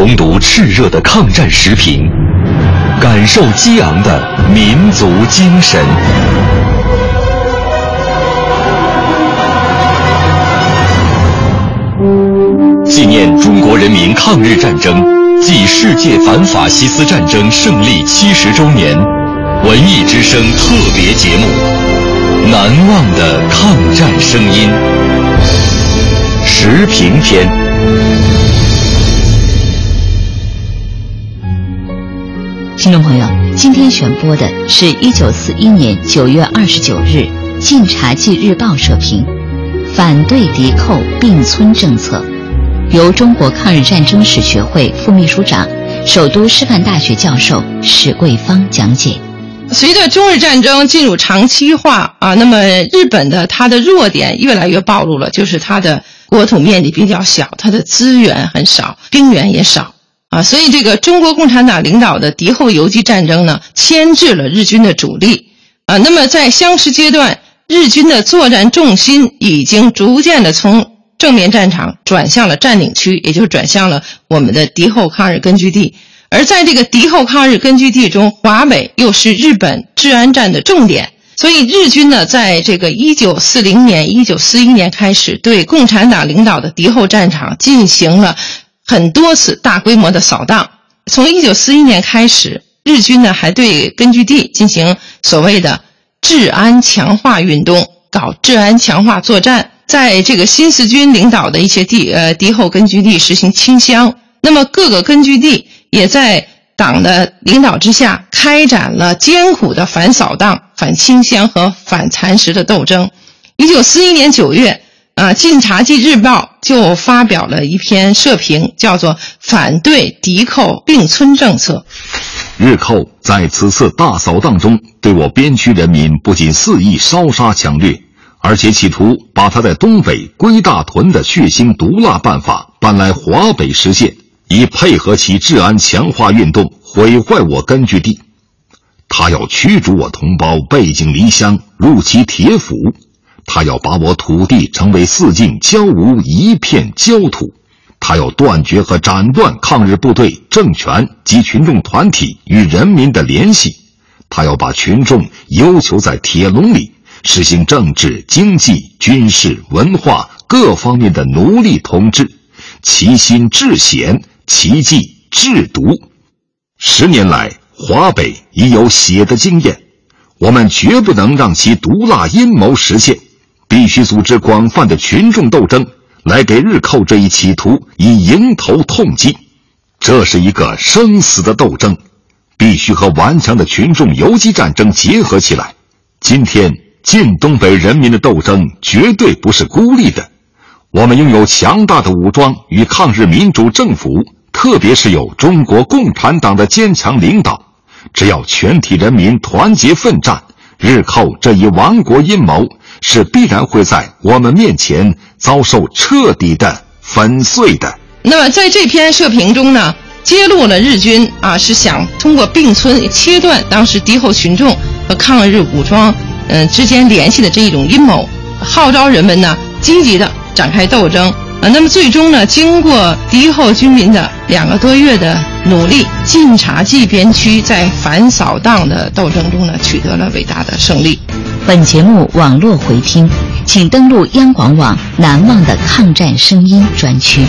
重读炽热的抗战时评，感受激昂的民族精神。纪念中国人民抗日战争暨世界反法西斯战争胜利七十周年，文艺之声特别节目《难忘的抗战声音》时评篇。听众朋友，今天选播的是一九四一年九月二十九日《晋察冀日报》社评，反对敌寇并村政策，由中国抗日战争史学会副秘书长、首都师范大学教授史桂芳讲解。随着中日战争进入长期化啊，那么日本的它的弱点越来越暴露了，就是它的国土面积比较小，它的资源很少，兵源也少。啊，所以这个中国共产党领导的敌后游击战争呢，牵制了日军的主力。啊，那么在相持阶段，日军的作战重心已经逐渐的从正面战场转向了占领区，也就是转向了我们的敌后抗日根据地。而在这个敌后抗日根据地中，华北又是日本治安战的重点。所以日军呢，在这个一九四零年、一九四一年开始，对共产党领导的敌后战场进行了。很多次大规模的扫荡，从一九四一年开始，日军呢还对根据地进行所谓的治安强化运动，搞治安强化作战，在这个新四军领导的一些地呃敌后根据地实行清乡。那么各个根据地也在党的领导之下开展了艰苦的反扫荡、反清乡和反蚕食的斗争。一九四一年九月。啊，《晋察冀日报》就发表了一篇社评，叫做“反对敌寇并村政策”。日寇在此次大扫荡中，对我边区人民不仅肆意烧杀抢掠，而且企图把他在东北归大屯的血腥毒辣办法搬来华北实现，以配合其治安强化运动，毁坏我根据地。他要驱逐我同胞背井离乡，入其铁府。他要把我土地成为四境交无一片焦土，他要断绝和斩断抗日部队、政权及群众团体与人民的联系，他要把群众幽囚在铁笼里，实行政治、经济、军事、文化各方面的奴隶统治，其心至险，其计至毒。十年来，华北已有血的经验，我们绝不能让其毒辣阴谋实现。必须组织广泛的群众斗争，来给日寇这一企图以迎头痛击。这是一个生死的斗争，必须和顽强的群众游击战争结合起来。今天晋东北人民的斗争绝对不是孤立的，我们拥有强大的武装与抗日民主政府，特别是有中国共产党的坚强领导。只要全体人民团结奋战，日寇这一亡国阴谋。是必然会在我们面前遭受彻底的粉碎的。那么，在这篇社评中呢，揭露了日军啊是想通过并村切断当时敌后群众和抗日武装嗯之间联系的这一种阴谋，号召人们呢积极的展开斗争。啊，那么最终呢，经过敌后军民的两个多月的努力，晋察冀边区在反扫荡的斗争中呢，取得了伟大的胜利。本节目网络回听，请登录央广网“难忘的抗战声音”专区。